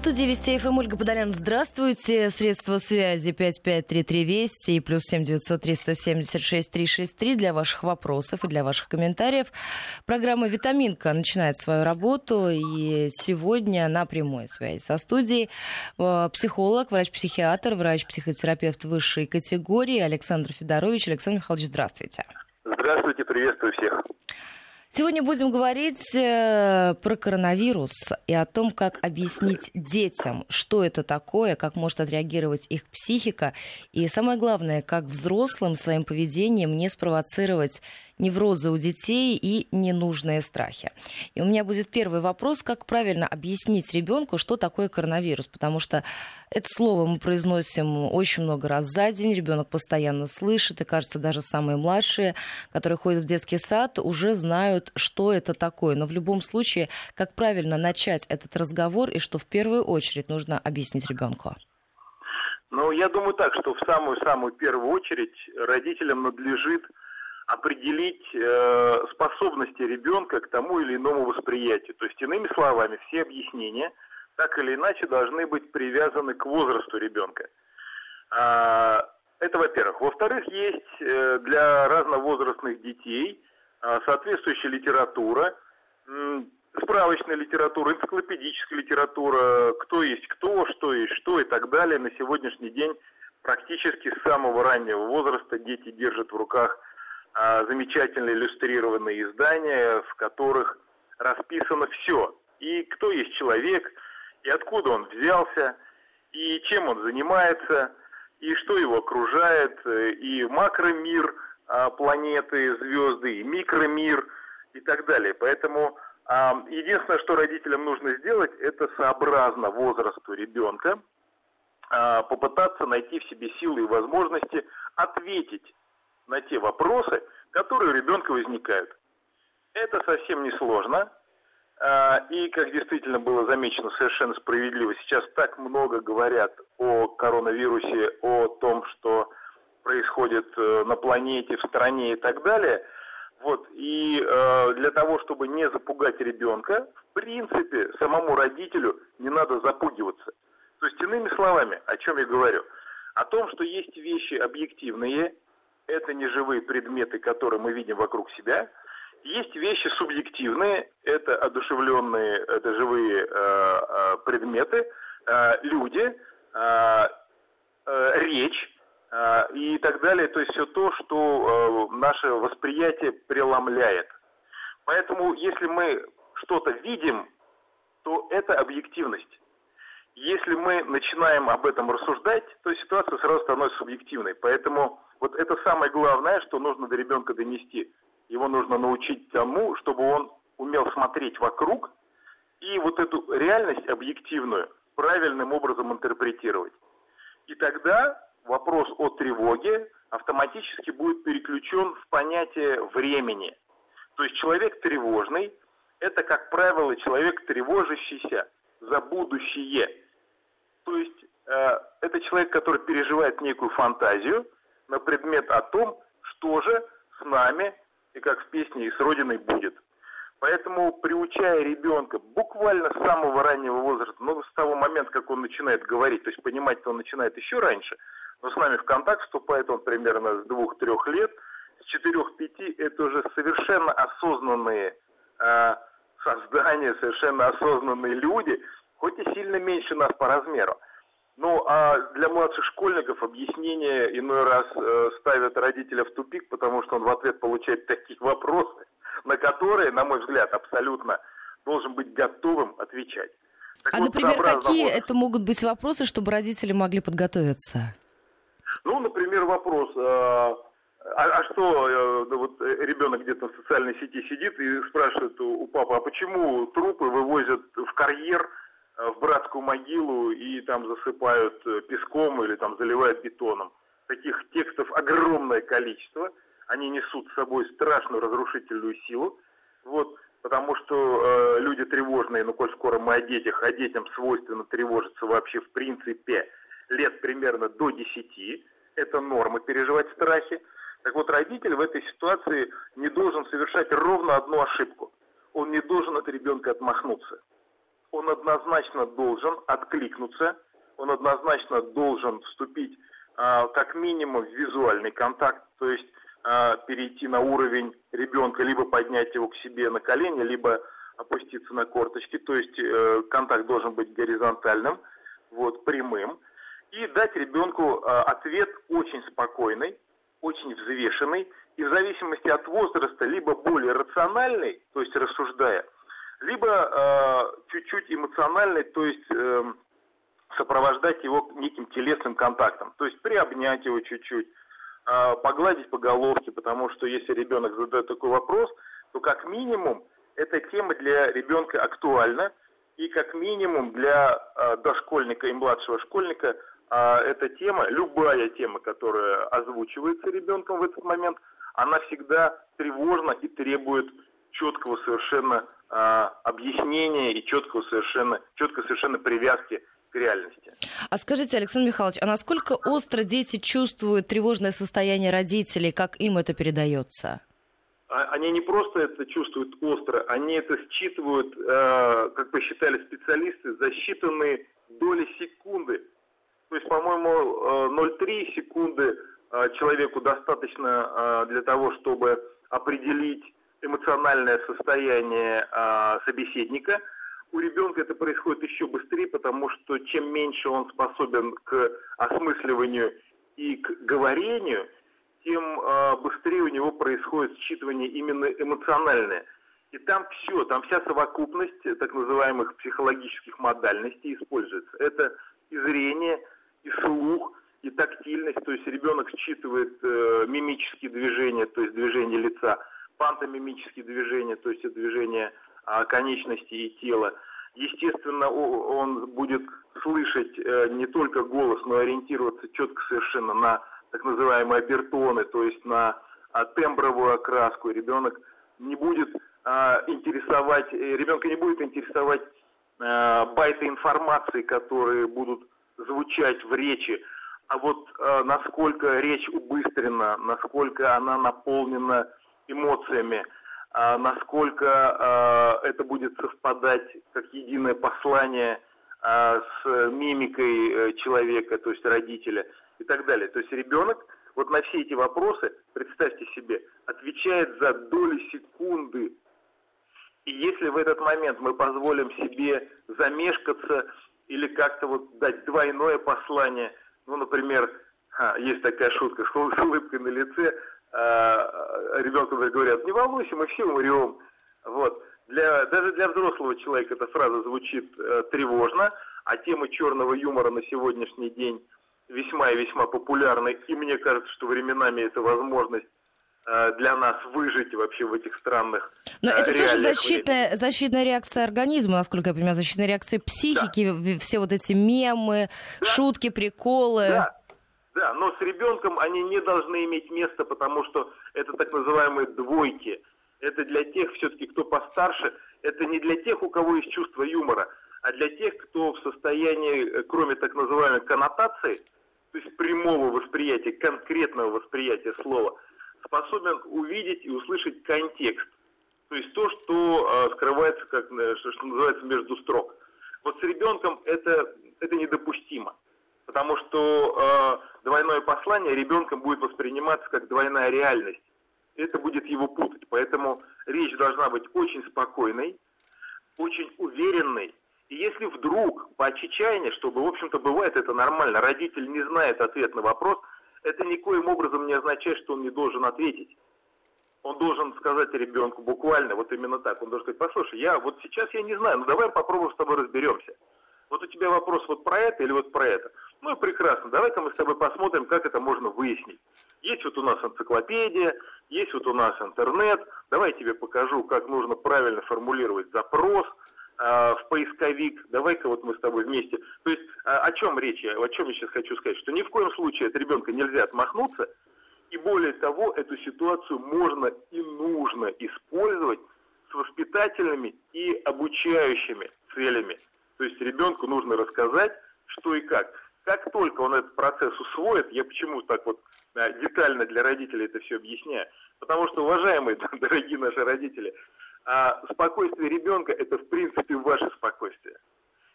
студии Вести ФМ Ольга Подолян. Здравствуйте. Средства связи 5533 Вести и плюс 7903 176 363 для ваших вопросов и для ваших комментариев. Программа «Витаминка» начинает свою работу. И сегодня на прямой связи со студией э, психолог, врач-психиатр, врач-психотерапевт высшей категории Александр Федорович. Александр Михайлович, здравствуйте. Здравствуйте, приветствую всех. Сегодня будем говорить э, про коронавирус и о том, как объяснить детям, что это такое, как может отреагировать их психика, и самое главное, как взрослым своим поведением не спровоцировать неврозы у детей и ненужные страхи. И у меня будет первый вопрос, как правильно объяснить ребенку, что такое коронавирус, потому что это слово мы произносим очень много раз за день, ребенок постоянно слышит, и кажется, даже самые младшие, которые ходят в детский сад, уже знают, что это такое. Но в любом случае, как правильно начать этот разговор и что в первую очередь нужно объяснить ребенку? Ну, я думаю так, что в самую-самую первую очередь родителям надлежит определить э, способности ребенка к тому или иному восприятию. То есть, иными словами, все объяснения так или иначе должны быть привязаны к возрасту ребенка. А, это во-первых. Во-вторых, есть э, для разновозрастных детей а, соответствующая литература, справочная литература, энциклопедическая литература, кто есть кто, что есть что и так далее. На сегодняшний день практически с самого раннего возраста дети держат в руках а, замечательно иллюстрированные издания, в которых расписано все. И кто есть человек, и откуда он взялся, и чем он занимается, и что его окружает, и макромир а, планеты, звезды, и микромир, и так далее. Поэтому а, единственное, что родителям нужно сделать, это сообразно возрасту ребенка попытаться найти в себе силы и возможности ответить на те вопросы, которые у ребенка возникают. Это совсем не сложно. А, и, как действительно было замечено совершенно справедливо, сейчас так много говорят о коронавирусе, о том, что происходит э, на планете, в стране и так далее. Вот. И э, для того, чтобы не запугать ребенка, в принципе, самому родителю не надо запугиваться. То есть, иными словами, о чем я говорю? О том, что есть вещи объективные, это не живые предметы, которые мы видим вокруг себя. Есть вещи субъективные, это одушевленные, это живые э, э, предметы, э, люди, э, э, речь э, и так далее. То есть все то, что э, наше восприятие преломляет. Поэтому если мы что-то видим, то это объективность. Если мы начинаем об этом рассуждать, то ситуация сразу становится субъективной. Поэтому вот это самое главное, что нужно до ребенка донести. Его нужно научить тому, чтобы он умел смотреть вокруг и вот эту реальность объективную правильным образом интерпретировать. И тогда вопрос о тревоге автоматически будет переключен в понятие времени. То есть человек тревожный – это, как правило, человек тревожащийся за будущее. То есть э, это человек, который переживает некую фантазию – на предмет о том, что же с нами и как в песне и с Родиной будет. Поэтому, приучая ребенка буквально с самого раннего возраста, ну, с того момента, как он начинает говорить, то есть понимать он начинает еще раньше, но с нами в контакт вступает он примерно с двух-трех лет, с четырех-пяти это уже совершенно осознанные э, создания, совершенно осознанные люди, хоть и сильно меньше нас по размеру. Ну, а для младших школьников объяснение иной раз э, ставят родителя в тупик, потому что он в ответ получает такие вопросы, на которые, на мой взгляд, абсолютно должен быть готовым отвечать. Так а, вот, например, какие возраст. это могут быть вопросы, чтобы родители могли подготовиться? Ну, например, вопрос, э, а, а что, э, вот ребенок где-то в социальной сети сидит и спрашивает у папы, а почему трупы вывозят в карьер, Э, в братскую могилу и там засыпают э, песком или там заливают бетоном. Таких текстов огромное количество. Они несут с собой страшную разрушительную силу. Вот, потому что э, люди тревожные, ну, коль скоро мы о детях, а детям свойственно тревожиться вообще в принципе лет примерно до 10. Это норма переживать страхи. Так вот, родитель в этой ситуации не должен совершать ровно одну ошибку. Он не должен от ребенка отмахнуться. Он однозначно должен откликнуться, он однозначно должен вступить а, как минимум в визуальный контакт, то есть а, перейти на уровень ребенка, либо поднять его к себе на колени, либо опуститься на корточки, то есть э, контакт должен быть горизонтальным, вот, прямым, и дать ребенку э, ответ очень спокойный, очень взвешенный, и в зависимости от возраста либо более рациональный, то есть рассуждая, либо э, чуть-чуть эмоциональный, то есть э, сопровождать его неким телесным контактом, то есть приобнять его чуть-чуть, э, погладить по головке, потому что если ребенок задает такой вопрос, то как минимум эта тема для ребенка актуальна, и как минимум для э, дошкольника и младшего школьника эта тема, любая тема, которая озвучивается ребенком в этот момент, она всегда тревожна и требует четкого совершенно объяснения и четкого совершенно, четкой совершенно привязки к реальности. А скажите, Александр Михайлович, а насколько остро дети чувствуют тревожное состояние родителей, как им это передается? А, они не просто это чувствуют остро, они это считывают, э, как посчитали специалисты, за считанные доли секунды. То есть, по-моему, 0,3 э, секунды человеку достаточно для того, чтобы определить эмоциональное состояние собеседника. У ребенка это происходит еще быстрее, потому что чем меньше он способен к осмысливанию и к говорению – тем э, быстрее у него происходит считывание именно эмоциональное. И там все, там вся совокупность так называемых психологических модальностей используется. Это и зрение, и слух, и тактильность, то есть ребенок считывает э, мимические движения, то есть движение лица, пантомимические движения, то есть движение э, конечностей и тела. Естественно, он будет слышать э, не только голос, но и ориентироваться четко совершенно на так называемые обертоны, то есть на а, тембровую окраску. Ребенок не будет а, интересовать, э, ребенка не будет интересовать а, байты информации, которые будут звучать в речи, а вот а, насколько речь убыстрена, насколько она наполнена эмоциями, а, насколько а, это будет совпадать как единое послание а, с мимикой э, человека, то есть родителя – и так далее. То есть ребенок вот на все эти вопросы, представьте себе, отвечает за доли секунды. И если в этот момент мы позволим себе замешкаться или как-то вот дать двойное послание, ну, например, есть такая шутка с улыбкой на лице, а, ребенку говорят, не волнуйся, мы все умрем. Вот. Для, даже для взрослого человека эта фраза звучит э, тревожно, а тема черного юмора на сегодняшний день весьма и весьма популярны, и мне кажется, что временами это возможность э, для нас выжить вообще в этих странных Но это тоже защитная, защитная реакция организма, насколько я понимаю, защитная реакция психики, да. все вот эти мемы, да. шутки, приколы. Да. Да, но с ребенком они не должны иметь места, потому что это так называемые двойки. Это для тех все-таки, кто постарше, это не для тех, у кого есть чувство юмора, а для тех, кто в состоянии, э, кроме так называемой коннотации, то есть прямого восприятия, конкретного восприятия слова, способен увидеть и услышать контекст. То есть то, что э, скрывается, как, э, что, что называется, между строк. Вот с ребенком это, это недопустимо. Потому что э, двойное послание ребенком будет восприниматься как двойная реальность. Это будет его путать. Поэтому речь должна быть очень спокойной, очень уверенной и если вдруг по отчаянию, чтобы, в общем-то, бывает это нормально, родитель не знает ответ на вопрос, это никоим образом не означает, что он не должен ответить. Он должен сказать ребенку буквально вот именно так. Он должен сказать, послушай, я вот сейчас я не знаю, ну давай попробуем с тобой разберемся. Вот у тебя вопрос вот про это или вот про это. Ну и прекрасно, давай-ка мы с тобой посмотрим, как это можно выяснить. Есть вот у нас энциклопедия, есть вот у нас интернет, давай я тебе покажу, как нужно правильно формулировать запрос – Э, в поисковик, давай-ка вот мы с тобой вместе. То есть а, о чем речь, о чем я сейчас хочу сказать, что ни в коем случае от ребенка нельзя отмахнуться, и более того, эту ситуацию можно и нужно использовать с воспитательными и обучающими целями. То есть ребенку нужно рассказать, что и как. Как только он этот процесс усвоит, я почему так вот детально для родителей это все объясняю, потому что, уважаемые дорогие наши родители, А спокойствие ребенка – это, в принципе, ваше спокойствие.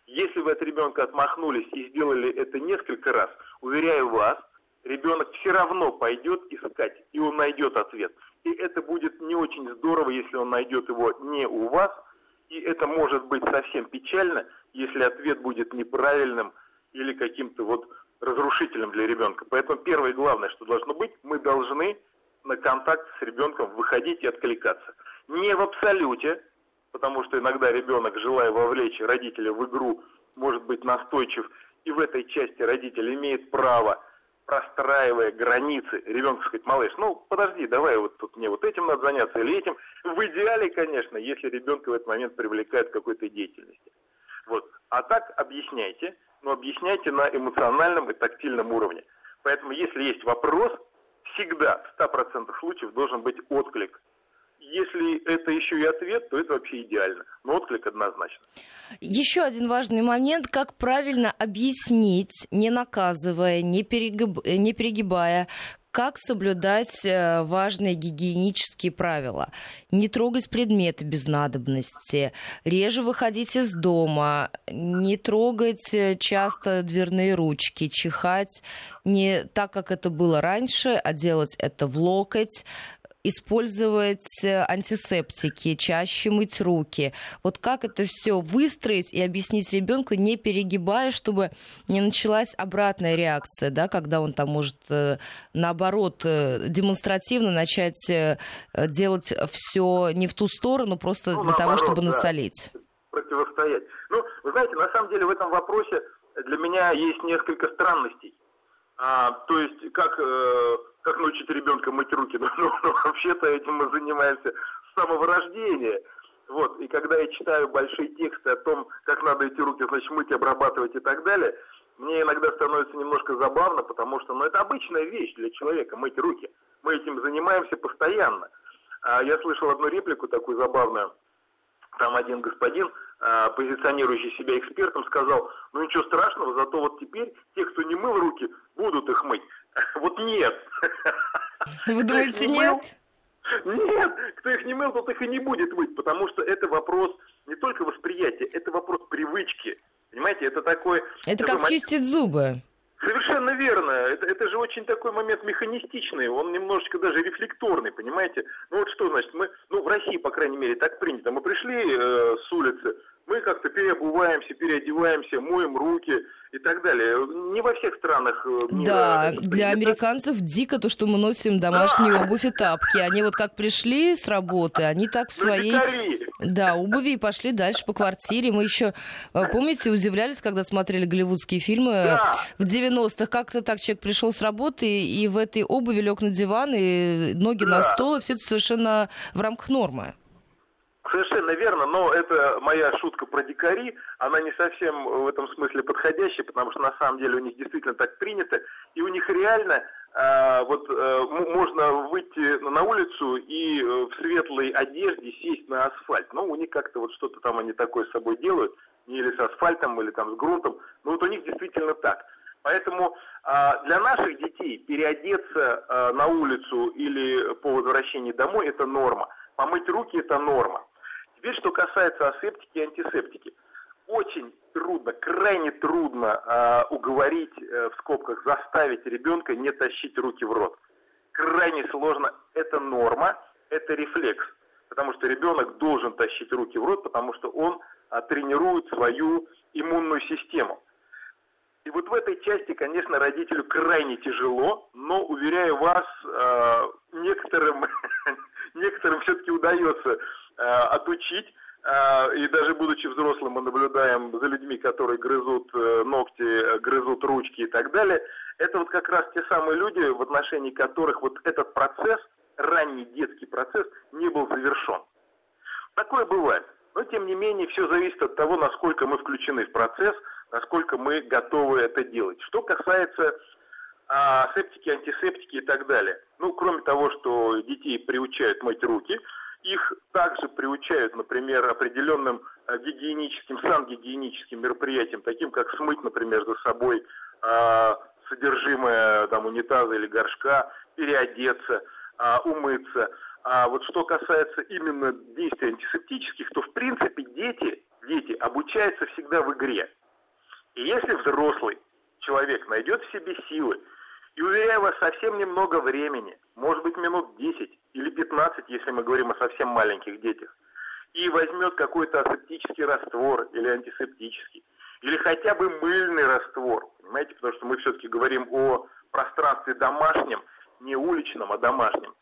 Если вы от ребенка отмахнулись и сделали это несколько раз, уверяю вас, ребенок все равно пойдет искать, и он найдет ответ. И это будет не очень здорово, если он найдет его не у вас, и это может быть совсем печально, если ответ будет неправильным или каким-то вот разрушительным для ребенка. Поэтому первое и главное, что должно быть, мы должны на контакт с ребенком выходить и откликаться. Не в абсолюте, потому что иногда ребенок, желая вовлечь родителя в игру, может быть настойчив, и в этой части родитель имеет право, простраивая границы, ребенку сказать, малыш, ну подожди, давай вот тут мне вот этим надо заняться или этим. В идеале, конечно, если ребенка в этот момент привлекает к какой-то деятельности. Вот. А так объясняйте, но объясняйте на эмоциональном и тактильном уровне. Поэтому если есть вопрос, всегда в 100% случаев должен быть отклик. Если это еще и ответ, то это вообще идеально. Но отклик однозначно. Еще один важный момент, как правильно объяснить, не наказывая, не, не перегибая, как соблюдать э, важные гигиенические правила. Не трогать предметы без надобности, реже выходить из дома, не трогать э, часто дверные ручки, чихать не так, как это было раньше, а делать это в локоть, использовать э, антисептики, чаще мыть руки. Вот как это все выстроить и объяснить ребенку, не перегибая, чтобы не началась обратная реакция, да, когда он там может э, наоборот э, демонстративно начать делать все не в ту сторону, просто ну, для наоборот, того, чтобы да. насолить. Противостоять. Ну, вы знаете, на самом деле в этом вопросе для меня есть несколько странностей. А, то есть, как э, как научить ребенка мыть руки. Ну, ну, ну, вообще-то этим мы занимаемся с самого рождения. Вот, и когда я читаю большие тексты о том, как надо эти руки, значит, мыть, обрабатывать и так далее, мне иногда становится немножко забавно, потому что, ну, это обычная вещь для человека, мыть руки. Мы этим занимаемся постоянно. А я слышал одну реплику такую забавную. Там один господин, а, позиционирующий себя экспертом, сказал, ну ничего страшного, зато вот теперь те, кто не мыл руки, будут их мыть. Вот нет. Вы думаете, нет? Нет, кто их не мыл, тот их и не будет мыть, потому что это вопрос не только восприятия, это вопрос привычки. Понимаете, это такой... Это как чистить зубы. Совершенно верно. Это, это же очень такой момент механистичный, он немножечко даже рефлекторный, понимаете? Ну вот что значит, мы, ну в России, по крайней мере, так принято. Мы пришли э, с улицы, мы как-то переобуваемся, переодеваемся, моем руки и так далее. Не во всех странах э, мира. Да, для американцев дико то, что мы носим домашнюю да. обувь и тапки. Они вот как пришли с работы, они так в своей... Да, обуви и пошли дальше по квартире. Мы еще, э, помните, удивлялись, когда смотрели голливудские фильмы да. в 90-х. Как-то так человек пришел с работы и в этой обуви лег на диван, и ноги да. на стол, и все это совершенно в рамках нормы. Совершенно верно, но это моя шутка про дикари, она не совсем в этом смысле подходящая, потому что на самом деле у них действительно так принято, и у них реально э, вот э, можно выйти на улицу и э, в светлой одежде сесть на асфальт. Но у них как-то вот что-то там они такое с собой делают, или с асфальтом, или там с грунтом, но вот у них действительно так. Поэтому э, для наших детей переодеться э, на улицу или по возвращении домой это норма. Помыть руки это норма. Теперь, что касается асептики и антисептики. Очень трудно, крайне трудно э, уговорить, э, в скобках, заставить ребенка не тащить руки в рот. Крайне сложно. Это норма, это рефлекс. Потому что ребенок должен тащить руки в рот, потому что он а, тренирует свою иммунную систему. И вот в этой части, конечно, родителю крайне тяжело, но, уверяю вас, э, некоторым, некоторым все-таки удается Э, отучить. Э, и даже будучи взрослым, мы наблюдаем за людьми, которые грызут э, ногти, грызут ручки и так далее. Это вот как раз те самые люди, в отношении которых вот этот процесс, ранний детский процесс, не был завершен. Такое бывает. Но, тем не менее, все зависит от того, насколько мы включены в процесс, насколько мы готовы это делать. Что касается а, септики, антисептики и так далее. Ну, кроме того, что детей приучают мыть руки, их также приучают, например, определенным э, гигиеническим, сангигиеническим мероприятиям, таким как смыть, например, за собой э, содержимое там, унитаза или горшка, переодеться, э, умыться. А вот что касается именно действий антисептических, то в принципе дети, дети обучаются всегда в игре. И если взрослый человек найдет в себе силы, и уверяю вас, совсем немного времени, может быть минут 10 или 15, если мы говорим о совсем маленьких детях, и возьмет какой-то асептический раствор или антисептический, или хотя бы мыльный раствор, понимаете, потому что мы все-таки говорим о пространстве домашнем, не уличном, а домашнем.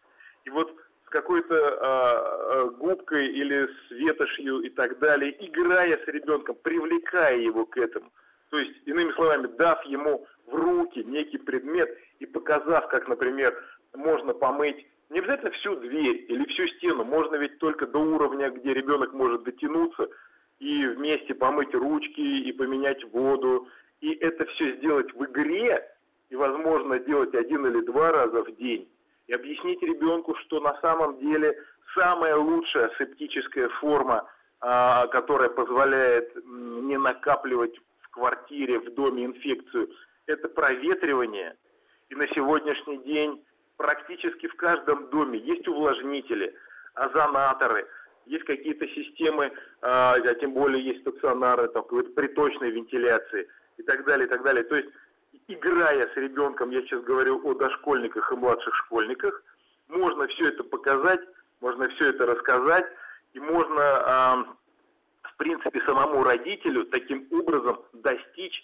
И вот какой-то э, губкой или с ветошью и так далее, играя с ребенком, привлекая его к этому. То есть, иными словами, дав ему в руки некий предмет и показав, как, например, можно помыть не обязательно всю дверь или всю стену, можно ведь только до уровня, где ребенок может дотянуться и вместе помыть ручки и поменять воду. И это все сделать в игре, и, возможно, делать один или два раза в день и объяснить ребенку, что на самом деле самая лучшая септическая форма, а, которая позволяет не накапливать в квартире, в доме инфекцию, это проветривание. И на сегодняшний день практически в каждом доме есть увлажнители, озонаторы, есть какие-то системы, а, а тем более есть стационары, там, приточной вентиляции и так далее, и так далее. То есть играя с ребенком, я сейчас говорю о дошкольниках и младших школьниках, можно все это показать, можно все это рассказать, и можно, э, в принципе, самому родителю таким образом достичь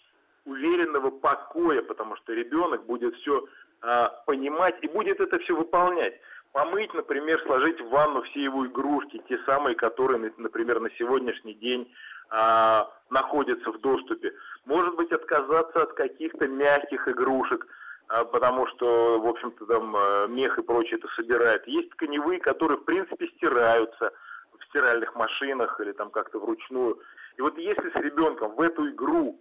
уверенного покоя, потому что ребенок будет все э, понимать и будет это все выполнять. Помыть, например, сложить в ванну все его игрушки, те самые, которые, например, на сегодняшний день э, находятся в доступе. Может быть, отказаться от каких-то мягких игрушек, а, потому что, в общем-то, там э, мех и прочее это собирает. Есть тканевые, которые, в принципе, стираются в стиральных машинах или там как-то вручную. И вот если с ребенком в эту игру,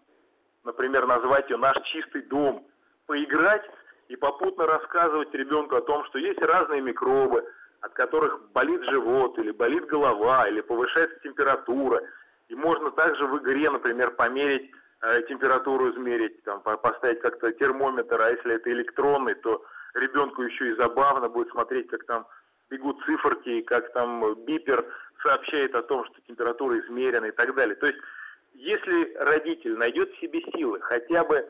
например, назвать ее «Наш чистый дом», поиграть и попутно рассказывать ребенку о том, что есть разные микробы, от которых болит живот или болит голова, или повышается температура. И можно также в игре, например, померить Э, температуру измерить, там, поставить как-то термометр, а если это электронный, то ребенку еще и забавно будет смотреть, как там бегут циферки, и как там бипер сообщает о том, что температура измерена и так далее. То есть, если родитель найдет в себе силы хотя бы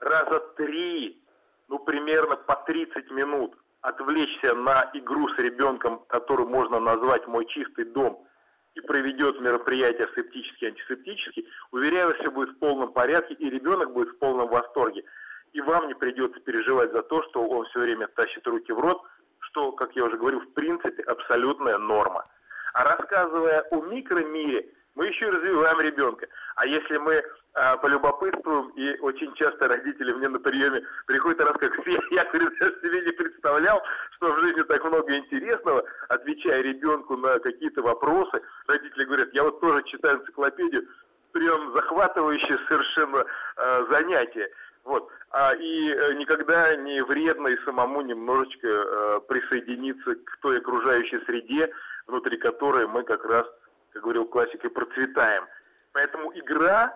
раза три, ну, примерно по 30 минут отвлечься на игру с ребенком, которую можно назвать «Мой чистый дом», и проведет мероприятие септически, антисептически, уверяю, все будет в полном порядке, и ребенок будет в полном восторге. И вам не придется переживать за то, что он все время тащит руки в рот, что, как я уже говорил, в принципе абсолютная норма. А рассказывая о микромире, мы еще и развиваем ребенка. А если мы а, полюбопытствуем, и очень часто родители мне на приеме приходят и рассказывают, я, себе не представлял, что в жизни так много интересного, отвечая ребенку на какие-то вопросы. Родители говорят, я вот тоже читаю энциклопедию, прям захватывающее совершенно э, занятие. Вот. А, и э, никогда не вредно и самому немножечко э, присоединиться к той окружающей среде, внутри которой мы как раз как говорил классик, и процветаем. Поэтому игра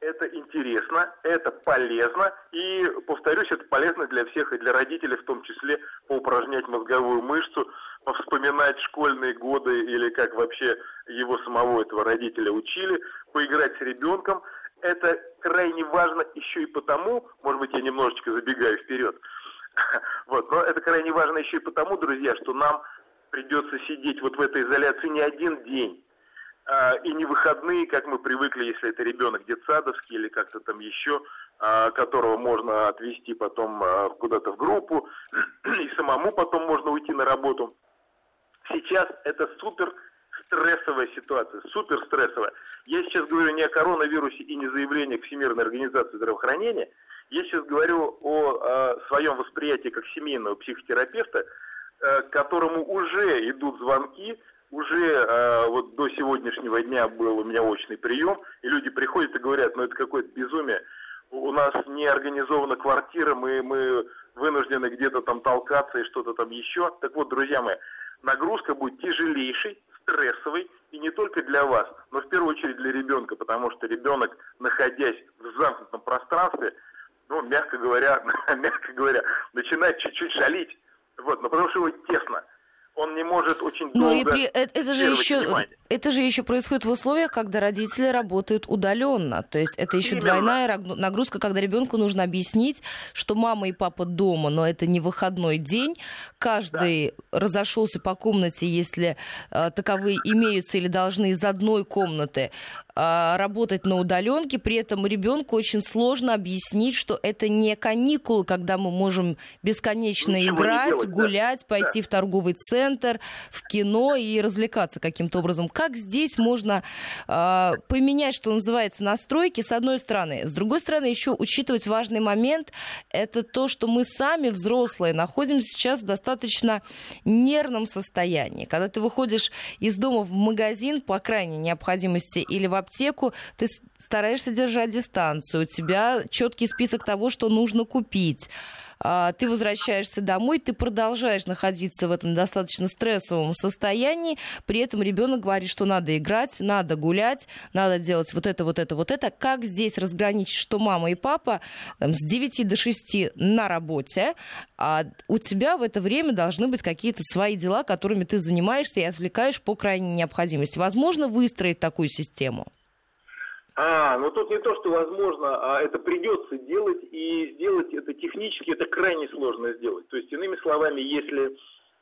это интересно, это полезно, и, повторюсь, это полезно для всех, и для родителей в том числе, поупражнять мозговую мышцу, вспоминать школьные годы или как вообще его самого, этого родителя, учили, поиграть с ребенком. Это крайне важно еще и потому, может быть, я немножечко забегаю вперед, вот, но это крайне важно еще и потому, друзья, что нам придется сидеть вот в этой изоляции не один день, и не выходные, как мы привыкли, если это ребенок детсадовский или как-то там еще, а, которого можно отвезти потом а, куда-то в группу, и самому потом можно уйти на работу. Сейчас это супер стрессовая ситуация, супер стрессовая. Я сейчас говорю не о коронавирусе и не заявлении Всемирной организации здравоохранения, я сейчас говорю о, о своем восприятии как семейного психотерапевта, э, к которому уже идут звонки уже э, вот до сегодняшнего дня был у меня очный прием, и люди приходят и говорят, ну это какое-то безумие, у нас не организована квартира, мы, мы вынуждены где-то там толкаться и что-то там еще. Так вот, друзья мои, нагрузка будет тяжелейшей, стрессовой, и не только для вас, но в первую очередь для ребенка, потому что ребенок, находясь в замкнутом пространстве, ну, мягко говоря, мягко говоря, начинает чуть-чуть шалить, вот, но потому что его тесно. Он не может очень долго... Но и при... это, это же еще внимание. это же еще происходит в условиях, когда родители работают удаленно. То есть это еще Именно. двойная нагрузка, когда ребенку нужно объяснить, что мама и папа дома, но это не выходной день. Каждый да. разошелся по комнате, если э, таковые имеются или должны из одной комнаты э, работать на удаленке. При этом ребенку очень сложно объяснить, что это не каникулы, когда мы можем бесконечно Ничего играть, делать, гулять, да. пойти да. в торговый центр центр, в кино и развлекаться каким-то образом. Как здесь можно э, поменять, что называется, настройки, с одной стороны. С другой стороны, еще учитывать важный момент, это то, что мы сами, взрослые, находимся сейчас в достаточно нервном состоянии. Когда ты выходишь из дома в магазин по крайней необходимости или в аптеку, ты стараешься держать дистанцию, у тебя четкий список того, что нужно купить. А, ты возвращаешься домой, ты продолжаешь находиться в этом достаточно стрессовом состоянии, при этом ребенок говорит, что надо играть, надо гулять, надо делать вот это, вот это, вот это. Как здесь разграничить, что мама и папа там, с 9 до 6 на работе, а у тебя в это время должны быть какие-то свои дела, которыми ты занимаешься и отвлекаешь по крайней необходимости. Возможно выстроить такую систему? А, ну тут не то, что возможно, а это придется делать, и сделать это технически, это крайне сложно сделать. То есть, иными словами, если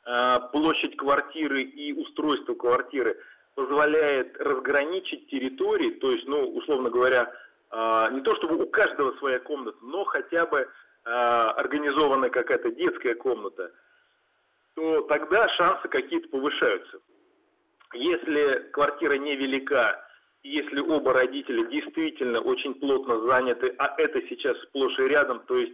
э, площадь квартиры и устройство квартиры позволяет разграничить территории, то есть, ну, условно говоря, э, не то чтобы у каждого своя комната, но хотя бы э, организованная какая-то детская комната, то тогда шансы какие-то повышаются. Если квартира невелика, если оба родителя действительно очень плотно заняты, а это сейчас сплошь и рядом, то есть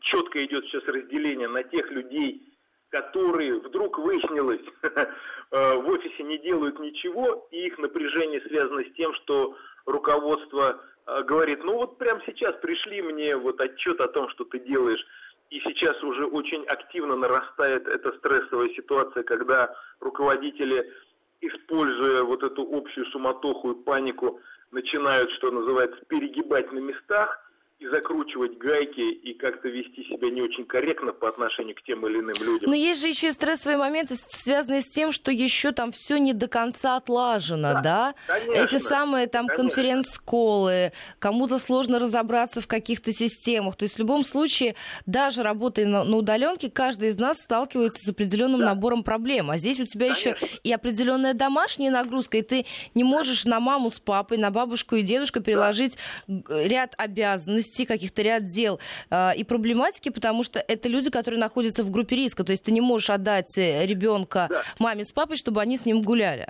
четко идет сейчас разделение на тех людей, которые вдруг выяснилось э, в офисе не делают ничего, и их напряжение связано с тем, что руководство э, говорит, ну вот прямо сейчас пришли мне вот отчет о том, что ты делаешь, и сейчас уже очень активно нарастает эта стрессовая ситуация, когда руководители используя вот эту общую суматоху и панику, начинают, что называется, перегибать на местах, и закручивать гайки и как-то вести себя не очень корректно по отношению к тем или иным людям. Но есть же еще и стрессовые моменты, связанные с тем, что еще там все не до конца отлажено, да? да? Конечно, Эти самые там конференц-колы, кому-то сложно разобраться в каких-то системах. То есть в любом случае, даже работая на, на удаленке, каждый из нас сталкивается с определенным да. набором проблем. А здесь у тебя Конечно. еще и определенная домашняя нагрузка, и ты не можешь на маму с папой, на бабушку и дедушку переложить да. ряд обязанностей вести каких-то ряд дел э, и проблематики, потому что это люди, которые находятся в группе риска. То есть ты не можешь отдать э, ребенка да. маме с папой, чтобы они с ним гуляли.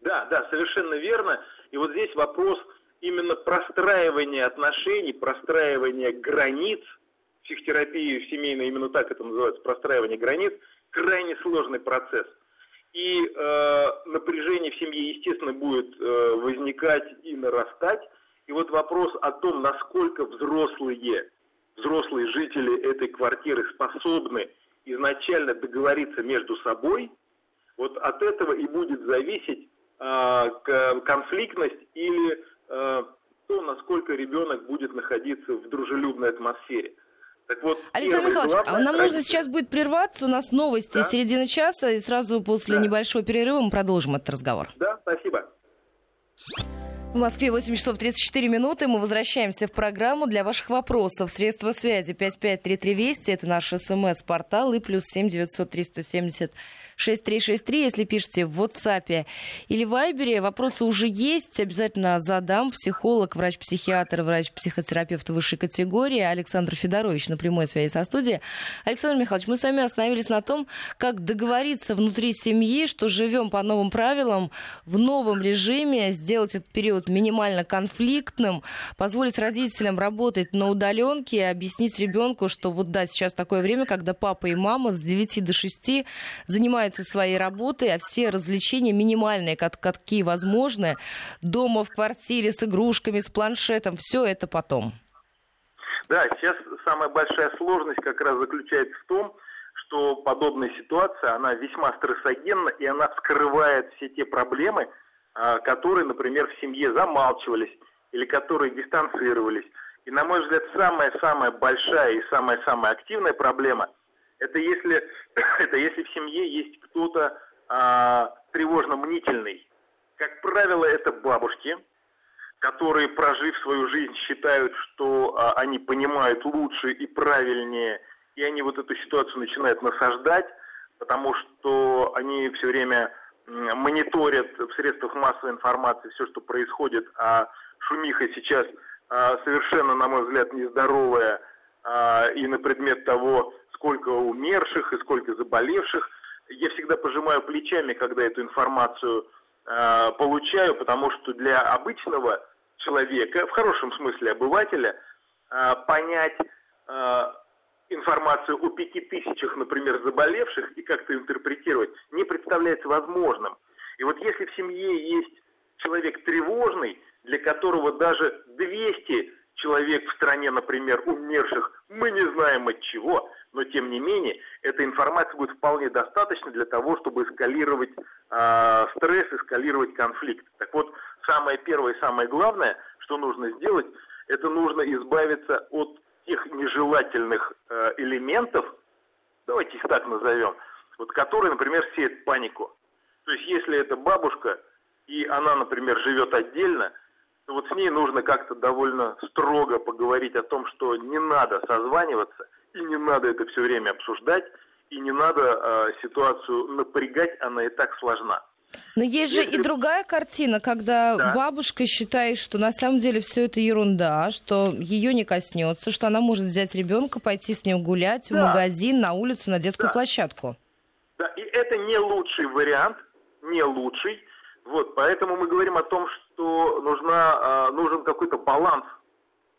Да, да, совершенно верно. И вот здесь вопрос именно простраивания отношений, простраивания границ, психотерапии семейной, именно так это называется, простраивание границ, крайне сложный процесс. И э, напряжение в семье, естественно, будет э, возникать и нарастать. И вот вопрос о том, насколько взрослые, взрослые жители этой квартиры способны изначально договориться между собой, вот от этого и будет зависеть э, конфликтность или э, то, насколько ребенок будет находиться в дружелюбной атмосфере. Так вот, Александр Михайлович, а нам нужно сейчас будет прерваться. У нас новости да? середины часа, и сразу после да. небольшого перерыва мы продолжим этот разговор. Да, спасибо. В Москве 8 часов 34 минуты. Мы возвращаемся в программу для ваших вопросов. Средства связи 553320. Это наш смс-портал и плюс 7 900 370 6363. Если пишете в WhatsApp или Viber, вопросы уже есть. Обязательно задам. Психолог, врач-психиатр, врач-психотерапевт высшей категории Александр Федорович на прямой связи со студией. Александр Михайлович, мы с вами остановились на том, как договориться внутри семьи, что живем по новым правилам, в новом режиме, сделать этот период минимально конфликтным, позволить родителям работать на удаленке, объяснить ребенку, что вот да, сейчас такое время, когда папа и мама с 9 до 6 занимаются занимаются своей работой, а все развлечения минимальные, как, какие возможны, дома, в квартире, с игрушками, с планшетом, все это потом. Да, сейчас самая большая сложность как раз заключается в том, что подобная ситуация, она весьма стрессогенна, и она вскрывает все те проблемы, а, которые, например, в семье замалчивались или которые дистанцировались. И, на мой взгляд, самая-самая большая и самая-самая активная проблема – Это если, это если в семье есть кто-то а, тревожно-мнительный. Как правило, это бабушки, которые, прожив свою жизнь, считают, что а, они понимают лучше и правильнее, и они вот эту ситуацию начинают насаждать, потому что они все время мониторят в средствах массовой информации все, что происходит, а шумиха сейчас а, совершенно, на мой взгляд, нездоровая и на предмет того, сколько умерших и сколько заболевших. Я всегда пожимаю плечами, когда эту информацию а, получаю, потому что для обычного человека, в хорошем смысле обывателя, понять информацию о пяти тысячах, например, заболевших и как-то интерпретировать не представляется возможным. И вот если в семье есть человек тревожный, для которого даже 200 человек в стране, например, умерших, мы не знаем от чего, но тем не менее, эта информация будет вполне достаточно для того, чтобы эскалировать э, стресс, эскалировать конфликт. Так вот, самое первое и самое главное, что нужно сделать, это нужно избавиться от тех нежелательных э, элементов, давайте их так назовем, вот, которые, например, сеют панику. То есть, если это бабушка, и она, например, живет отдельно, вот с ней нужно как-то довольно строго поговорить о том, что не надо созваниваться, и не надо это все время обсуждать, и не надо э, ситуацию напрягать, она и так сложна. Но есть же и другая картина, когда да. бабушка считает, что на самом деле все это ерунда, что ее не коснется, что она может взять ребенка, пойти с ним гулять да. в магазин, на улицу, на детскую да. площадку. Да, и это не лучший вариант, не лучший. Вот, поэтому мы говорим о том, что нужна, нужен какой-то баланс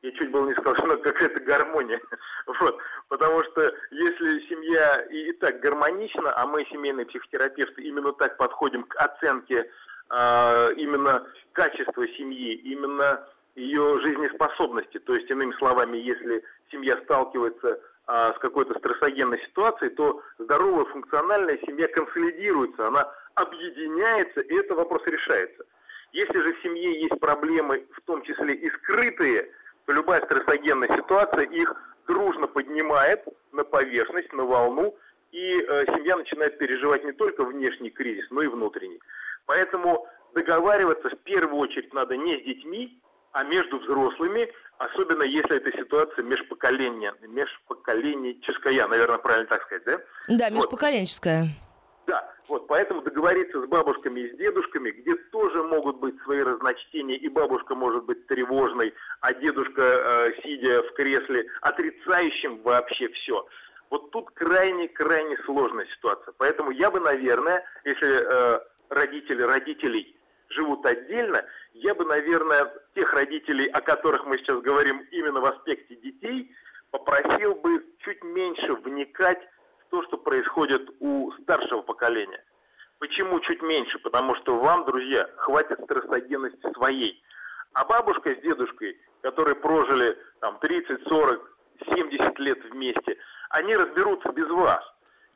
я чуть было не сказал, что какая-то гармония. Вот. Потому что если семья и, и так гармонична, а мы, семейные психотерапевты, именно так подходим к оценке э, именно качества семьи, именно ее жизнеспособности. То есть, иными словами, если семья сталкивается а, с какой-то стрессогенной ситуацией, то здоровая функциональная семья консолидируется, она объединяется, и этот вопрос решается. Если же в семье есть проблемы, в том числе и скрытые, то любая стрессогенная ситуация их дружно поднимает на поверхность, на волну, и э, семья начинает переживать не только внешний кризис, но и внутренний. Поэтому договариваться в первую очередь надо не с детьми, а между взрослыми, особенно если эта ситуация межпоколенная, межпоколенческая, наверное, правильно так сказать, да? Да, межпоколенческая. Вот. Да, вот поэтому договориться с бабушками и с дедушками, где тоже могут быть свои разночтения, и бабушка может быть тревожной, а дедушка, э, сидя в кресле, отрицающим вообще все. Вот тут крайне-крайне сложная ситуация. Поэтому я бы, наверное, если э, родители родителей живут отдельно, я бы, наверное, тех родителей, о которых мы сейчас говорим именно в аспекте детей, попросил бы чуть меньше вникать то, что происходит у старшего поколения. Почему чуть меньше? Потому что вам, друзья, хватит стрессогенности своей. А бабушка с дедушкой, которые прожили там 30, 40, 70 лет вместе, они разберутся без вас.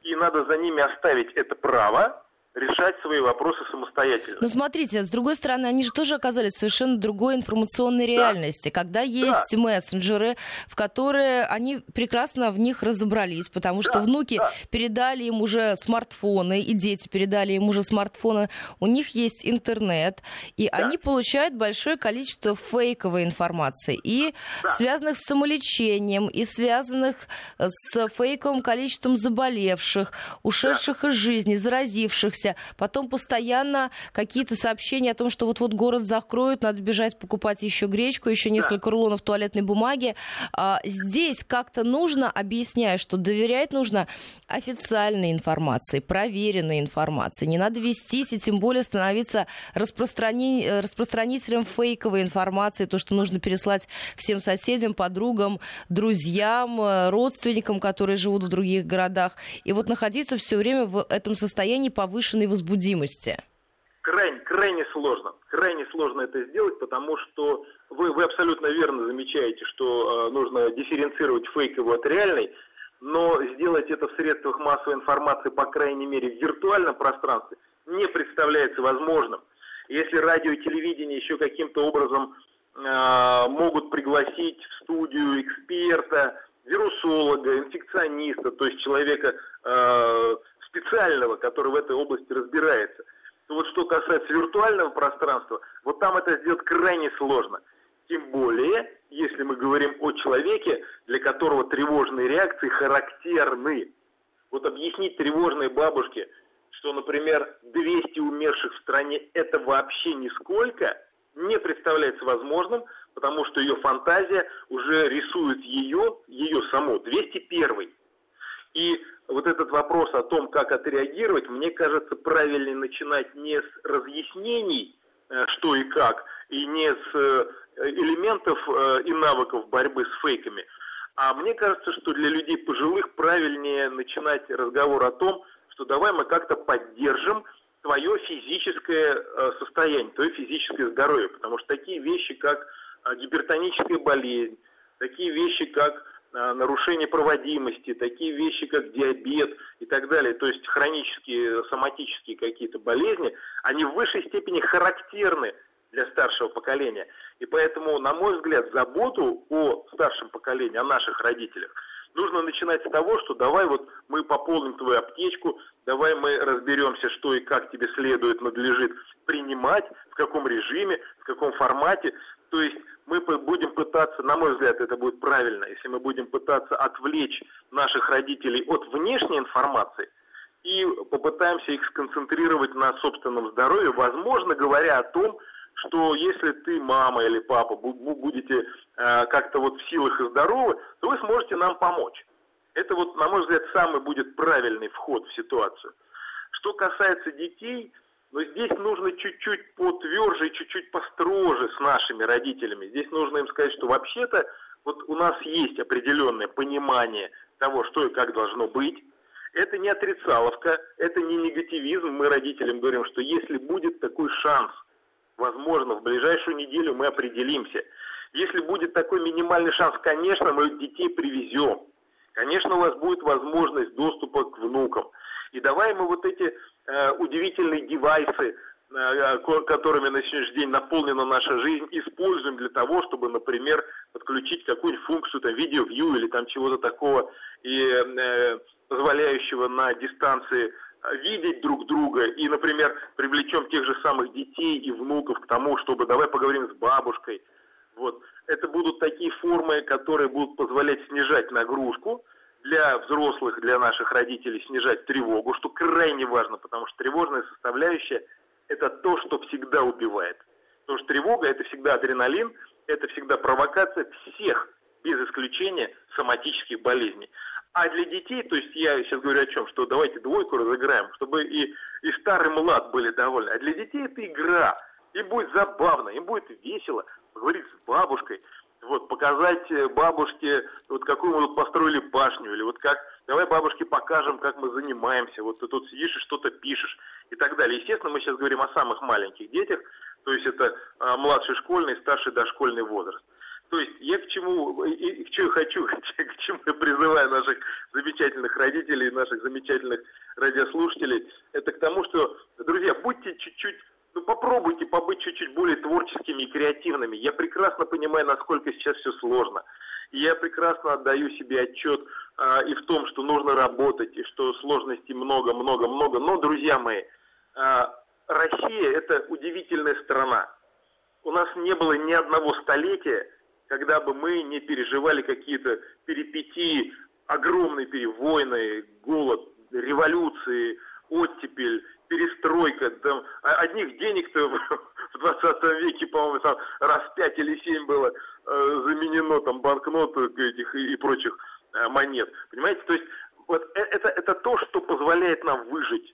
И надо за ними оставить это право, решать свои вопросы самостоятельно. Но смотрите, с другой стороны, они же тоже оказались в совершенно другой информационной реальности, да. когда есть да. мессенджеры, в которые они прекрасно в них разобрались, потому что да. внуки да. передали им уже смартфоны, и дети передали им уже смартфоны, у них есть интернет, и да. они получают большое количество фейковой информации, и да. связанных с самолечением, и связанных с фейковым количеством заболевших, ушедших да. из жизни, заразившихся, вернешься, потом постоянно какие-то сообщения о том, что вот-вот город закроют, надо бежать покупать еще гречку, еще несколько да. рулонов туалетной бумаги. А, здесь как-то нужно, объяснять, что доверять нужно официальной информации, проверенной информации. Не надо вестись и тем более становиться распространи... распространителем фейковой информации, то, что нужно переслать всем соседям, подругам, друзьям, э, родственникам, которые живут в других городах. И вот находиться все время в этом состоянии повышенной повышенной возбудимости? Крайне, крайне сложно. Крайне сложно это сделать, потому что вы, вы абсолютно верно замечаете, что э, нужно дифференцировать фейковую от реальной, но сделать это в средствах массовой информации, по крайней мере, в виртуальном пространстве, не представляется возможным. Если радио и телевидение еще каким-то образом э, могут пригласить в студию эксперта, вирусолога, инфекциониста, то есть человека э, специального, который в этой области разбирается. Но вот что касается виртуального пространства, вот там это сделать крайне сложно. Тем более, если мы говорим о человеке, для которого тревожные реакции характерны. Вот объяснить тревожной бабушке, что, например, 200 умерших в стране – это вообще нисколько, не представляется возможным, потому что ее фантазия уже рисует ее, ее само, 201. И вот этот вопрос о том, как отреагировать, мне кажется, правильнее начинать не с разъяснений, э, что и как, и не с э, элементов э, и навыков борьбы с фейками, а мне кажется, что для людей пожилых правильнее начинать разговор о том, что давай мы как-то поддержим твое физическое состояние, твое физическое здоровье, потому что такие вещи, как гипертоническая болезнь, такие вещи, как нарушение проводимости, такие вещи, как диабет и так далее, то есть хронические, соматические какие-то болезни, они в высшей степени характерны для старшего поколения. И поэтому, на мой взгляд, заботу о старшем поколении, о наших родителях, нужно начинать с того, что давай вот мы пополним твою аптечку, давай мы разберемся, что и как тебе следует, надлежит принимать, в каком режиме, в каком формате. То есть мы будем пытаться, на мой взгляд, это будет правильно, если мы будем пытаться отвлечь наших родителей от внешней информации и попытаемся их сконцентрировать на собственном здоровье, возможно, говоря о том, что если ты, мама или папа, будете э, как-то вот в силах и здоровы, то вы сможете нам помочь. Это вот, на мой взгляд, самый будет правильный вход в ситуацию. Что касается детей, но здесь нужно чуть-чуть потверже чуть-чуть построже с нашими родителями. Здесь нужно им сказать, что вообще-то вот у нас есть определенное понимание того, что и как должно быть. Это не отрицаловка, это не негативизм. Мы родителям говорим, что если будет такой шанс, возможно, в ближайшую неделю мы определимся. Если будет такой минимальный шанс, конечно, мы детей привезем. Конечно, у вас будет возможность доступа к внукам. И давай мы вот эти э, удивительные девайсы, э, которыми на сегодняшний день наполнена наша жизнь, используем для того, чтобы, например, подключить какую-нибудь функцию, там, видео-вью или там чего-то такого, и э, позволяющего на дистанции э, видеть друг друга и, например, привлечем тех же самых детей и внуков к тому, чтобы давай поговорим с бабушкой. Вот. Это будут такие формы, которые будут позволять снижать нагрузку, для взрослых, для наших родителей снижать тревогу, что крайне важно, потому что тревожная составляющая – это то, что всегда убивает. Потому что тревога – это всегда адреналин, это всегда провокация всех, без исключения, соматических болезней. А для детей, то есть я сейчас говорю о чем, что давайте двойку разыграем, чтобы и, и старый млад были довольны. А для детей это игра. Им будет забавно, им будет весело поговорить с бабушкой – вот, показать э, бабушке, вот какую мы тут построили башню, или вот как, давай бабушке покажем, как мы занимаемся, вот ты тут сидишь и что-то пишешь, и так далее. Естественно, мы сейчас говорим о самых маленьких детях, то есть это а, младший школьный, старший дошкольный возраст. То есть я к чему, и, и, к чему хочу, к чему я призываю наших замечательных родителей, наших замечательных радиослушателей, это к тому, что, друзья, будьте чуть-чуть ну попробуйте побыть чуть-чуть более творческими и креативными. Я прекрасно понимаю, насколько сейчас все сложно. Я прекрасно отдаю себе отчет а, и в том, что нужно работать, и что сложностей много-много-много. Но, друзья мои, а, Россия – это удивительная страна. У нас не было ни одного столетия, когда бы мы не переживали какие-то перипетии, огромные перевойны, голод, революции, оттепель перестройка, там, одних денег-то в 20 веке, по-моему, там раз пять или семь было э, заменено там банкнот этих и, и прочих э, монет. Понимаете, то есть вот э, это, это то, что позволяет нам выжить.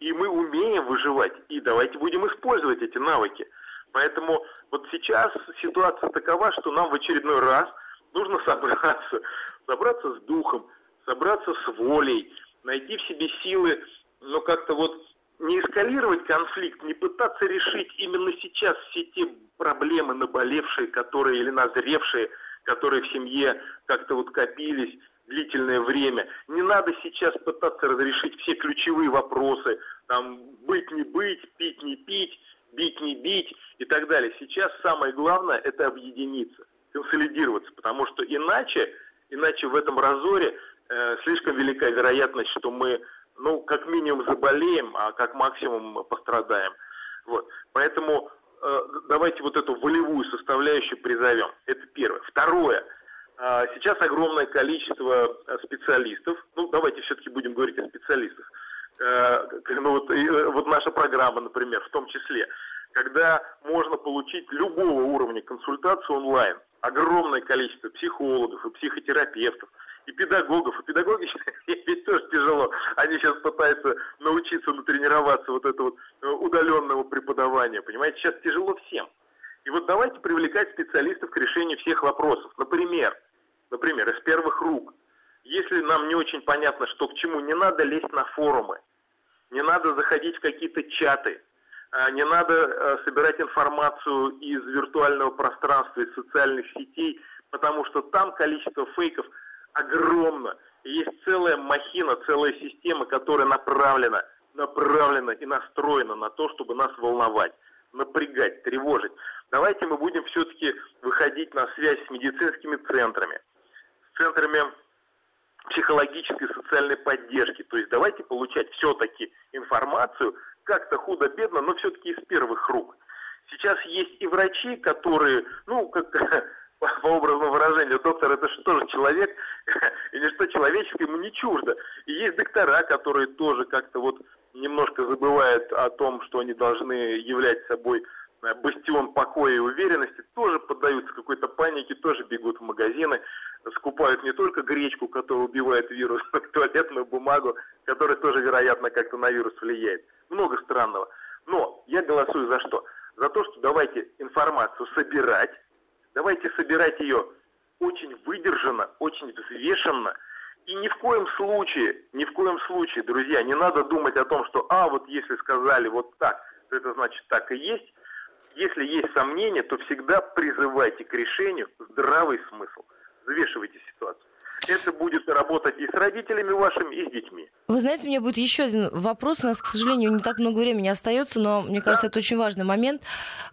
И мы умеем выживать. И давайте будем использовать эти навыки. Поэтому вот сейчас ситуация такова, что нам в очередной раз нужно собраться, собраться с духом, собраться с волей, найти в себе силы, но как-то вот не эскалировать конфликт, не пытаться решить именно сейчас все те проблемы наболевшие, которые или назревшие, которые в семье как-то вот копились длительное время. Не надо сейчас пытаться разрешить все ключевые вопросы, там, быть не быть, пить не пить, бить не бить и так далее. Сейчас самое главное – это объединиться, консолидироваться, потому что иначе, иначе в этом разоре э, слишком велика вероятность, что мы, ну, как минимум заболеем, а как максимум пострадаем. Вот. Поэтому э, давайте вот эту волевую составляющую призовем. Это первое. Второе. Э, сейчас огромное количество э, специалистов, ну, давайте все-таки будем говорить о специалистах, э, ну, вот, э, вот наша программа, например, в том числе, когда можно получить любого уровня консультацию онлайн. Огромное количество психологов и психотерапевтов, и педагогов. И педагоги ведь тоже тяжело. Они сейчас пытаются научиться натренироваться вот это вот э, удаленного преподавания. Понимаете, сейчас тяжело всем. И вот давайте привлекать специалистов к решению всех вопросов. Например, например, из первых рук. Если нам не очень понятно, что к чему, не надо лезть на форумы, не надо заходить в какие-то чаты, а, не надо э, собирать информацию из виртуального пространства, из социальных сетей, потому что там количество фейков огромно. Есть целая махина, целая система, которая направлена, направлена и настроена на то, чтобы нас волновать, напрягать, тревожить. Давайте мы будем все-таки выходить на связь с медицинскими центрами, с центрами психологической социальной поддержки. То есть давайте получать все-таки информацию как-то худо-бедно, но все-таки из первых рук. Сейчас есть и врачи, которые, ну, как по образному выражению, доктор это же тоже человек, и ничто человеческое ему не чуждо. И есть доктора, которые тоже как-то вот немножко забывают о том, что они должны являть собой э, бастион покоя и уверенности, тоже поддаются какой-то панике, тоже бегут в магазины, скупают не только гречку, которая убивает вирус, но и туалетную бумагу, которая тоже, вероятно, как-то на вирус влияет много странного. Но я голосую за что? За то, что давайте информацию собирать, давайте собирать ее очень выдержанно, очень взвешенно, и ни в коем случае, ни в коем случае, друзья, не надо думать о том, что, а, вот если сказали вот так, то это значит так и есть. Если есть сомнения, то всегда призывайте к решению здравый смысл. Взвешивайте ситуацию это будет работать и с родителями вашими, и с детьми. Вы знаете, у меня будет еще один вопрос. У нас, к сожалению, не так много времени остается, но мне кажется, да. это очень важный момент.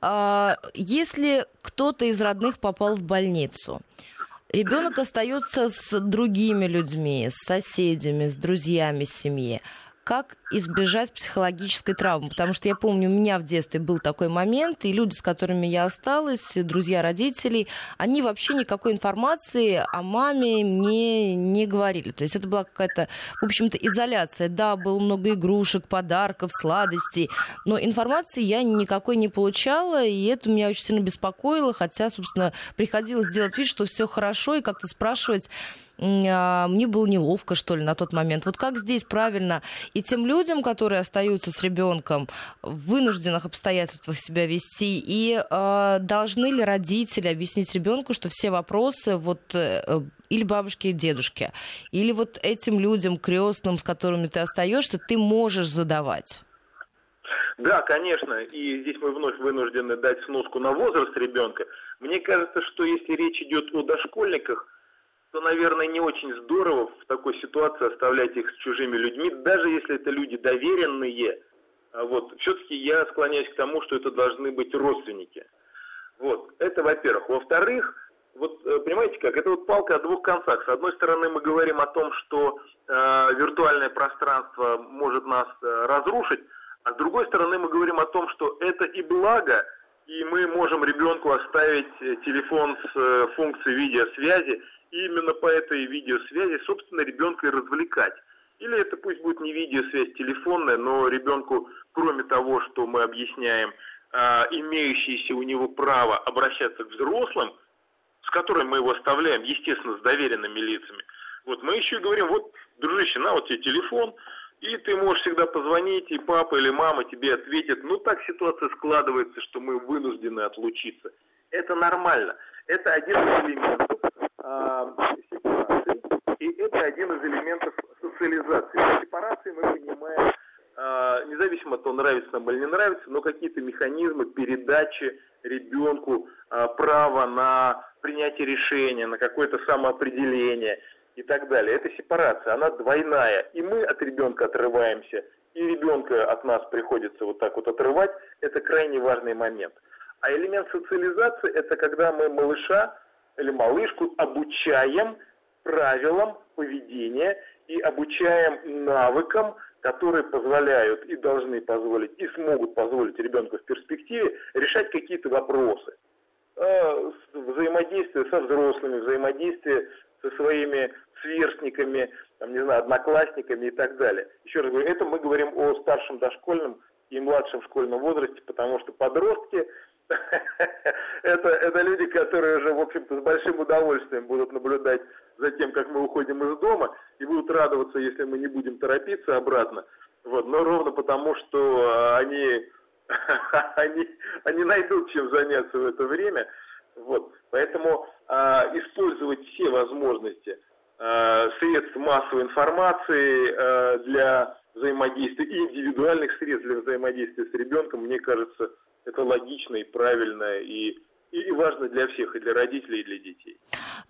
А, если кто-то из родных попал в больницу, ребенок остается с другими людьми, с соседями, с друзьями семьи как избежать психологической травмы. Потому что я помню, у меня в детстве был такой момент, и люди, с которыми я осталась, друзья родителей, они вообще никакой информации о маме мне не говорили. То есть это была какая-то, в общем-то, изоляция. Да, было много игрушек, подарков, сладостей, но информации я никакой не получала, и это меня очень сильно беспокоило, хотя, собственно, приходилось делать вид, что все хорошо, и как-то спрашивать а, мне было неловко, что ли, на тот момент. Вот как здесь правильно и тем людям, которые остаются с ребенком в вынужденных обстоятельствах себя вести, и э, должны ли родители объяснить ребенку, что все вопросы вот э, или бабушке и дедушке, или вот этим людям крестным, с которыми ты остаешься, ты можешь задавать? Да, конечно, и здесь мы вновь вынуждены дать сноску на возраст ребенка. Мне кажется, что если речь идет о дошкольниках, то, наверное, не очень здорово в такой ситуации оставлять их с чужими людьми, даже если это люди доверенные. А вот. Все-таки я склоняюсь к тому, что это должны быть родственники. Вот. Это во-первых. Во-вторых, вот э, понимаете как, это вот палка о двух концах. С одной стороны, мы говорим о том, что э, виртуальное пространство может нас э, разрушить, а с другой стороны, мы говорим о том, что это и благо, и мы можем ребенку оставить э, телефон с э, функцией видеосвязи, именно по этой видеосвязи, собственно, ребенка и развлекать. Или это пусть будет не видеосвязь телефонная, но ребенку, кроме того, что мы объясняем, а, имеющееся у него право обращаться к взрослым, с которыми мы его оставляем, естественно, с доверенными лицами, вот мы еще и говорим, вот, дружище, на вот тебе телефон, и ты можешь всегда позвонить, и папа или мама тебе ответит, ну так ситуация складывается, что мы вынуждены отлучиться. Это нормально. Это один из элементов э, сепарации, и это один из элементов социализации. Под сепарацией мы понимаем, э, независимо от того, нравится нам или не нравится, но какие-то механизмы передачи ребенку э, права на принятие решения, на какое-то самоопределение и так далее. Это сепарация, она двойная. И мы от ребенка отрываемся, и ребенка от нас приходится вот так вот отрывать. Это крайне важный момент. А элемент социализации – это когда мы малыша или малышку обучаем правилам поведения и обучаем навыкам, которые позволяют и должны позволить, и смогут позволить ребенку в перспективе решать какие-то вопросы. Э, взаимодействие со взрослыми, взаимодействие со своими сверстниками, там, не знаю, одноклассниками и так далее. Еще раз говорю, это мы говорим о старшем дошкольном и младшем школьном возрасте, потому что подростки это, это люди, которые уже, в общем-то, с большим удовольствием будут наблюдать за тем, как мы уходим из дома, и будут радоваться, если мы не будем торопиться обратно. Вот, но ровно потому, что они, они, они найдут чем заняться в это время. Вот, поэтому а, использовать все возможности а, средств массовой информации а, для взаимодействия и индивидуальных средств для взаимодействия с ребенком, мне кажется, это логично и правильно, и и важно для всех, и для родителей, и для детей.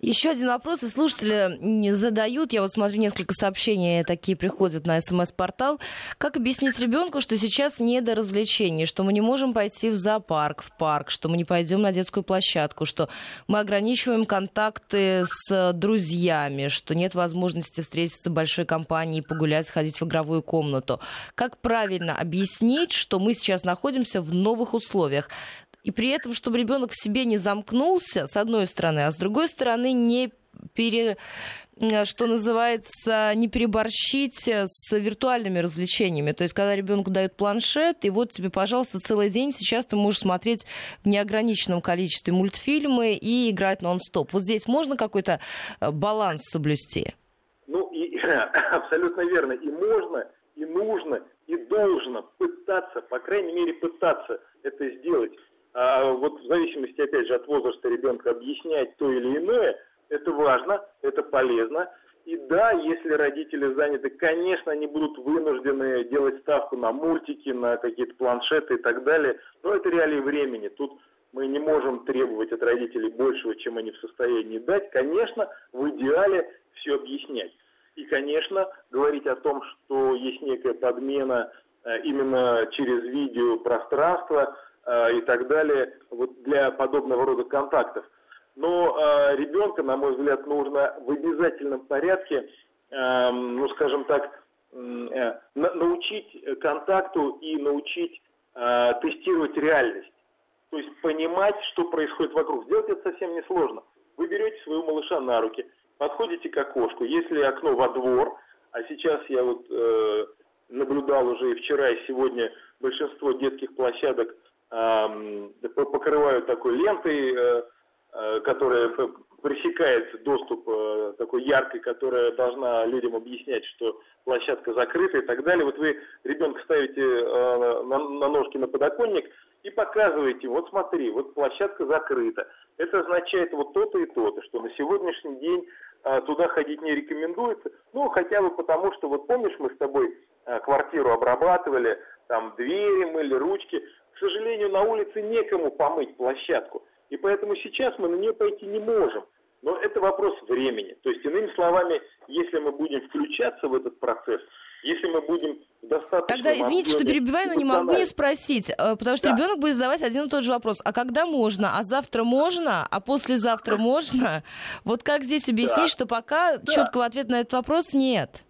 Еще один вопрос, и слушатели задают, я вот смотрю, несколько сообщений такие приходят на смс-портал. Как объяснить ребенку, что сейчас не до развлечений, что мы не можем пойти в зоопарк, в парк, что мы не пойдем на детскую площадку, что мы ограничиваем контакты с друзьями, что нет возможности встретиться в большой компании, погулять, сходить в игровую комнату. Как правильно объяснить, что мы сейчас находимся в новых условиях? И при этом, чтобы ребенок в себе не замкнулся, с одной стороны, а с другой стороны, не пере что называется, не переборщить с виртуальными развлечениями. То есть, когда ребенку дают планшет, и вот тебе, пожалуйста, целый день сейчас ты можешь смотреть в неограниченном количестве мультфильмы и играть нон-стоп. Вот здесь можно какой-то э, баланс соблюсти? Ну, и, абсолютно верно. И можно, и нужно, и должно пытаться, по крайней мере, пытаться это сделать вот в зависимости, опять же, от возраста ребенка объяснять то или иное, это важно, это полезно. И да, если родители заняты, конечно, они будут вынуждены делать ставку на мультики, на какие-то планшеты и так далее. Но это реалии времени. Тут мы не можем требовать от родителей большего, чем они в состоянии дать. Конечно, в идеале все объяснять. И, конечно, говорить о том, что есть некая подмена э, именно через видеопространство, Э, и так далее вот для подобного рода контактов. Но э, ребенка, на мой взгляд, нужно в обязательном порядке, э, ну, скажем так, э, научить контакту и научить э, тестировать реальность. То есть понимать, что происходит вокруг. Сделать это совсем несложно. Вы берете своего малыша на руки, подходите к окошку. Если окно во двор, а сейчас я вот э, наблюдал уже и вчера, и сегодня большинство детских площадок покрывают такой лентой, э, э, которая пресекает доступ э, такой яркой, которая должна людям объяснять, что площадка закрыта и так далее. Вот вы ребенка ставите на, ножки на подоконник и показываете, вот смотри, вот площадка закрыта. Это означает вот то-то и то-то, что на сегодняшний день туда ходить не рекомендуется. Ну, хотя бы потому, что вот помнишь, мы с тобой квартиру обрабатывали, там двери мыли, ручки сожалению, на улице некому помыть площадку. И поэтому сейчас мы на нее пойти не можем. Но это вопрос времени. То есть, иными словами, если мы будем включаться в этот процесс, если мы будем достаточно... Тогда, извините, что перебиваю, но не могу не спросить, э, потому что да. ребенок будет задавать один и тот же вопрос. А когда можно? А завтра можно? А послезавтра можно? Вот как здесь объяснить, да. что пока да. четкого ответа на этот вопрос нет?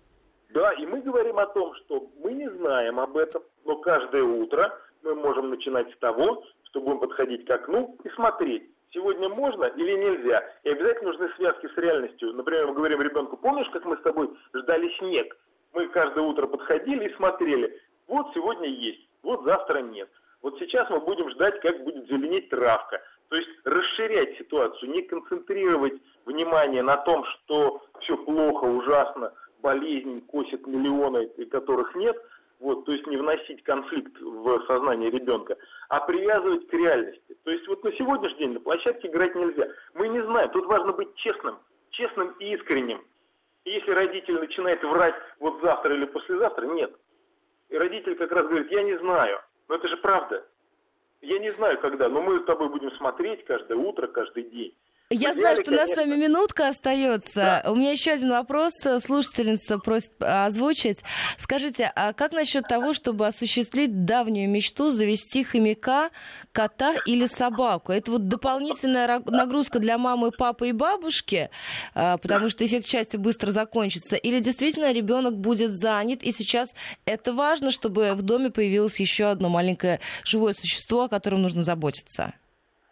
Да, и мы говорим о том, что мы не знаем об этом, но каждое утро мы можем начинать с того, что будем подходить к окну и смотреть, сегодня можно или нельзя. И обязательно нужны связки с реальностью. Например, мы говорим ребенку, помнишь, как мы с тобой ждали снег? Мы каждое утро подходили и смотрели, вот сегодня есть, вот завтра нет. Вот сейчас мы будем ждать, как будет зеленеть травка. То есть расширять ситуацию, не концентрировать внимание на том, что все плохо, ужасно, болезнь косит миллионы, которых нет – вот, то есть не вносить конфликт в сознание ребенка, а привязывать к реальности. То есть вот на сегодняшний день на площадке играть нельзя. Мы не знаем, тут важно быть честным, честным и искренним. И если родитель начинает врать вот завтра или послезавтра, нет. И родитель как раз говорит, я не знаю, но это же правда. Я не знаю когда, но мы с тобой будем смотреть каждое утро, каждый день. Я знаю, что у нас с вами минутка остается. У меня еще один вопрос. Слушательница просит озвучить. Скажите, а как насчет того, чтобы осуществить давнюю мечту завести хомяка, кота или собаку? Это вот дополнительная нагрузка для мамы, папы и бабушки, а, потому что эффект счастья быстро закончится. Или действительно ребенок будет занят, и сейчас это важно, чтобы в доме появилось еще одно маленькое живое существо, о котором нужно заботиться?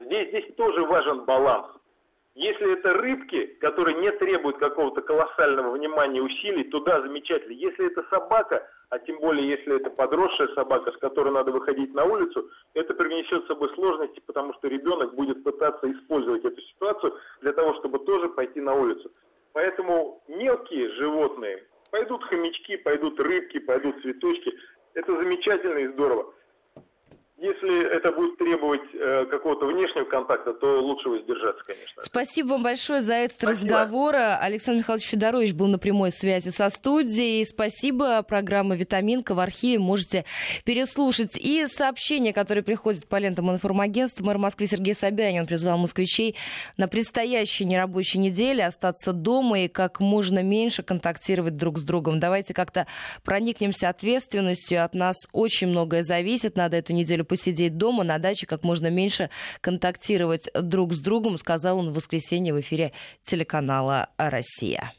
Здесь, здесь тоже важен баланс. Если это рыбки, которые не требуют какого-то колоссального внимания усилий, то да, замечательно. Если это собака, а тем более если это подросшая собака, с которой надо выходить на улицу, это привнесет с собой сложности, потому что ребенок будет пытаться использовать эту ситуацию для того, чтобы тоже пойти на улицу. Поэтому мелкие животные, пойдут хомячки, пойдут рыбки, пойдут цветочки, это замечательно и здорово. Если это будет требовать э, какого-то внешнего контакта, то лучше воздержаться, конечно. Спасибо вам большое за этот Спасибо. разговор. Александр Михайлович Федорович был на прямой связи со студией. Спасибо. Программа «Витаминка» в архиве можете переслушать. И сообщение, которое приходит по лентам информагентства. Мэр Москвы Сергей Собянин призвал москвичей на предстоящей нерабочей неделе остаться дома и как можно меньше контактировать друг с другом. Давайте как-то проникнемся ответственностью. От нас очень многое зависит. Надо эту неделю посидеть дома, на даче как можно меньше контактировать друг с другом, сказал он в воскресенье в эфире телеканала «Россия».